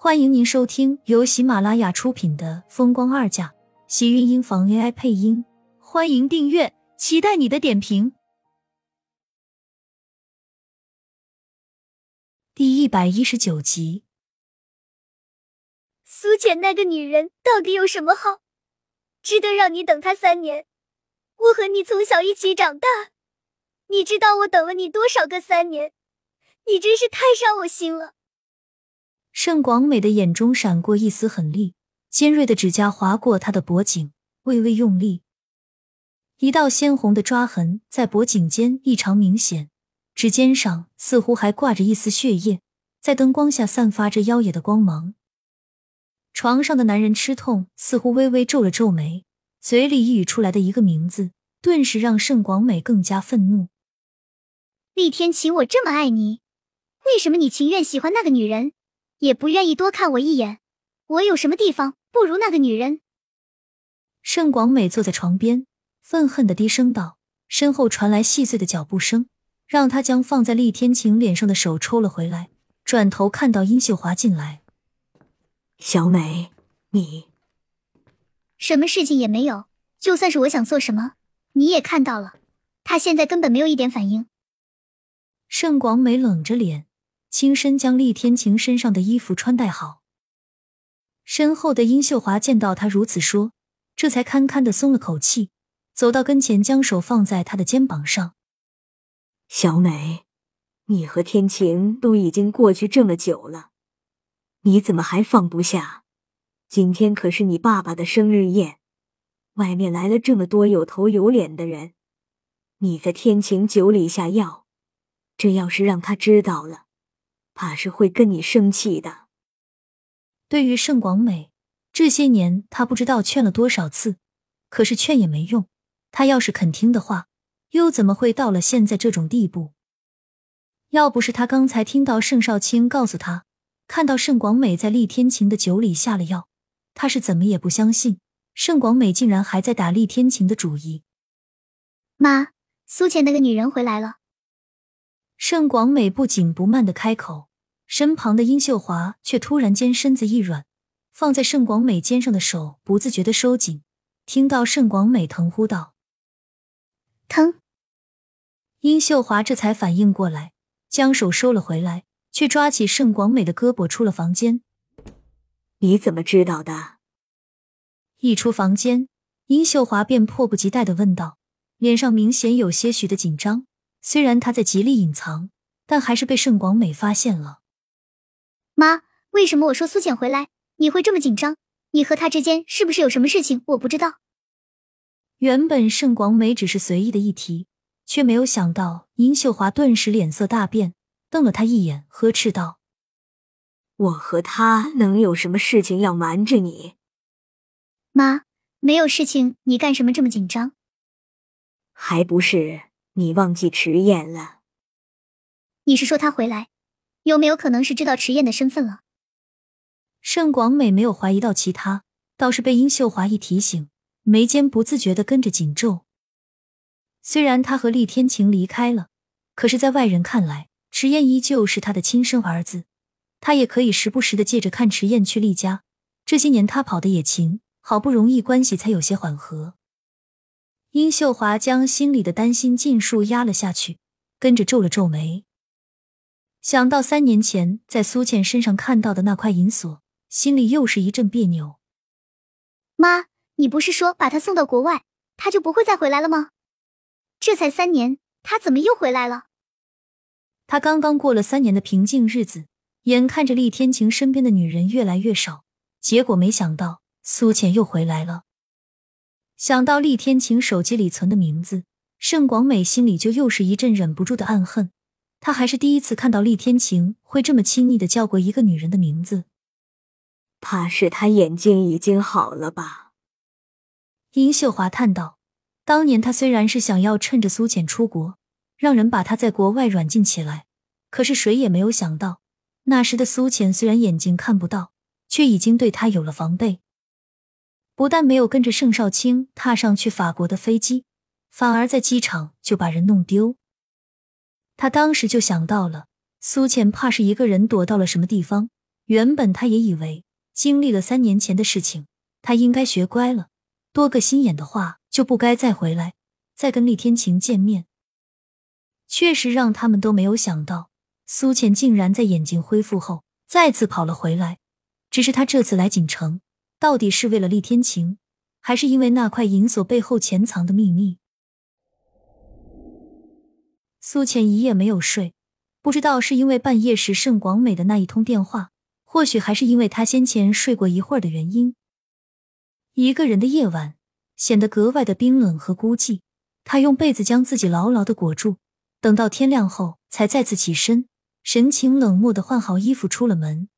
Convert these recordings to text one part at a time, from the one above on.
欢迎您收听由喜马拉雅出品的《风光二嫁》，喜运音房 AI 配音。欢迎订阅，期待你的点评。第一百一十九集，苏浅那个女人到底有什么好，值得让你等她三年？我和你从小一起长大，你知道我等了你多少个三年？你真是太伤我心了。盛广美的眼中闪过一丝狠厉，尖锐的指甲划过她的脖颈，微微用力，一道鲜红的抓痕在脖颈间异常明显，指尖上似乎还挂着一丝血液，在灯光下散发着妖冶的光芒。床上的男人吃痛，似乎微微皱了皱眉，嘴里一语出来的一个名字，顿时让盛广美更加愤怒。厉天晴，我这么爱你，为什么你情愿喜欢那个女人？也不愿意多看我一眼，我有什么地方不如那个女人？盛广美坐在床边，愤恨的低声道，身后传来细碎的脚步声，让她将放在厉天晴脸上的手抽了回来，转头看到殷秀华进来。小美，你什么事情也没有，就算是我想做什么，你也看到了，他现在根本没有一点反应。盛广美冷着脸。轻身将厉天晴身上的衣服穿戴好，身后的殷秀华见到他如此说，这才堪堪的松了口气，走到跟前，将手放在他的肩膀上。小美，你和天晴都已经过去这么久了，你怎么还放不下？今天可是你爸爸的生日宴，外面来了这么多有头有脸的人，你在天晴酒里下药，这要是让他知道了。怕是会跟你生气的。对于盛广美，这些年他不知道劝了多少次，可是劝也没用。他要是肯听的话，又怎么会到了现在这种地步？要不是他刚才听到盛少卿告诉他，看到盛广美在厉天晴的酒里下了药，他是怎么也不相信盛广美竟然还在打厉天晴的主意。妈，苏浅那个女人回来了。盛广美不紧不慢的开口。身旁的殷秀华却突然间身子一软，放在盛广美肩上的手不自觉的收紧。听到盛广美疼呼道：“疼。”殷秀华这才反应过来，将手收了回来，却抓起盛广美的胳膊出了房间。“你怎么知道的？”一出房间，殷秀华便迫不及待的问道，脸上明显有些许的紧张。虽然她在极力隐藏，但还是被盛广美发现了。妈，为什么我说苏浅回来你会这么紧张？你和他之间是不是有什么事情我不知道？原本盛广美只是随意的一提，却没有想到殷秀华顿时脸色大变，瞪了他一眼，呵斥道：“我和他能有什么事情要瞒着你？”妈，没有事情，你干什么这么紧张？还不是你忘记迟燕了？你是说他回来？有没有可能是知道迟燕的身份了？盛广美没有怀疑到其他，倒是被殷秀华一提醒，眉间不自觉的跟着紧皱。虽然他和厉天晴离开了，可是，在外人看来，迟燕依旧是他的亲生儿子。他也可以时不时的借着看迟燕去厉家。这些年他跑的也勤，好不容易关系才有些缓和。殷秀华将心里的担心尽数压了下去，跟着皱了皱眉。想到三年前在苏倩身上看到的那块银锁，心里又是一阵别扭。妈，你不是说把他送到国外，他就不会再回来了吗？这才三年，他怎么又回来了？他刚刚过了三年的平静日子，眼看着厉天晴身边的女人越来越少，结果没想到苏倩又回来了。想到厉天晴手机里存的名字，盛广美心里就又是一阵忍不住的暗恨。他还是第一次看到厉天晴会这么亲昵的叫过一个女人的名字，怕是他眼睛已经好了吧？殷秀华叹道：“当年他虽然是想要趁着苏浅出国，让人把他在国外软禁起来，可是谁也没有想到，那时的苏浅虽然眼睛看不到，却已经对他有了防备。不但没有跟着盛少卿踏上去法国的飞机，反而在机场就把人弄丢。”他当时就想到了，苏浅怕是一个人躲到了什么地方，原本他也以为经历了三年前的事情，他应该学乖了，多个心眼的话就不该再回来，再跟厉天晴见面。确实让他们都没有想到，苏浅竟然在眼睛恢复后再次跑了回来。只是他这次来锦城，到底是为了厉天晴，还是因为那块银锁背后潜藏的秘密？苏浅一夜没有睡，不知道是因为半夜时盛广美的那一通电话，或许还是因为他先前睡过一会儿的原因。一个人的夜晚显得格外的冰冷和孤寂。他用被子将自己牢牢的裹住。等到天亮后，才再次起身，神情冷漠的换好衣服出了门。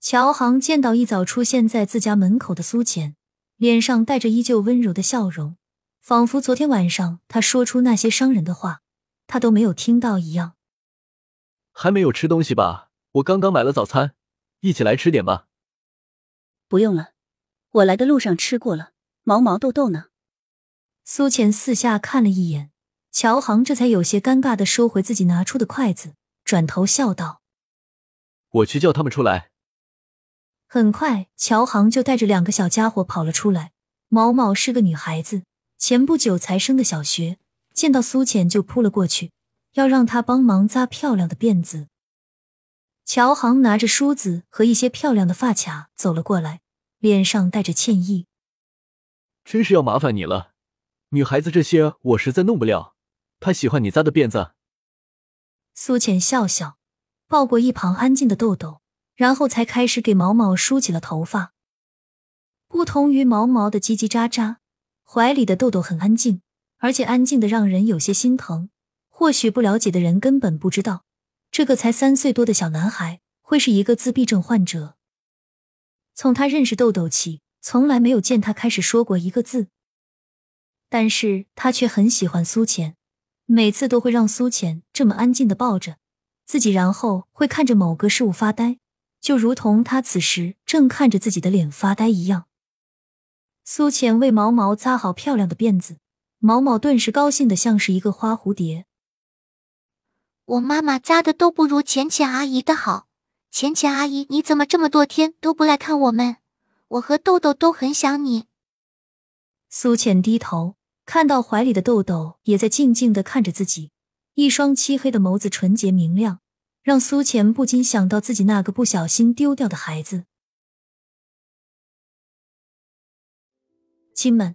乔航见到一早出现在自家门口的苏浅，脸上带着依旧温柔的笑容，仿佛昨天晚上他说出那些伤人的话，他都没有听到一样。还没有吃东西吧？我刚刚买了早餐，一起来吃点吧。不用了，我来的路上吃过了。毛毛豆豆呢？苏浅四下看了一眼。乔航这才有些尴尬的收回自己拿出的筷子，转头笑道：“我去叫他们出来。”很快，乔航就带着两个小家伙跑了出来。毛毛是个女孩子，前不久才升的小学，见到苏浅就扑了过去，要让她帮忙扎漂亮的辫子。乔航拿着梳子和一些漂亮的发卡走了过来，脸上带着歉意：“真是要麻烦你了，女孩子这些我实在弄不了。”她喜欢你扎的辫子。苏浅笑笑，抱过一旁安静的豆豆，然后才开始给毛毛梳起了头发。不同于毛毛的叽叽喳喳，怀里的豆豆很安静，而且安静的让人有些心疼。或许不了解的人根本不知道，这个才三岁多的小男孩会是一个自闭症患者。从他认识豆豆起，从来没有见他开始说过一个字，但是他却很喜欢苏浅。每次都会让苏浅这么安静的抱着自己，然后会看着某个事物发呆，就如同他此时正看着自己的脸发呆一样。苏浅为毛毛扎好漂亮的辫子，毛毛顿时高兴的像是一个花蝴蝶。我妈妈扎的都不如浅浅阿姨的好，浅浅阿姨你怎么这么多天都不来看我们？我和豆豆都很想你。苏浅低头。看到怀里的豆豆也在静静的看着自己，一双漆黑的眸子纯洁明亮，让苏浅不禁想到自己那个不小心丢掉的孩子。亲们，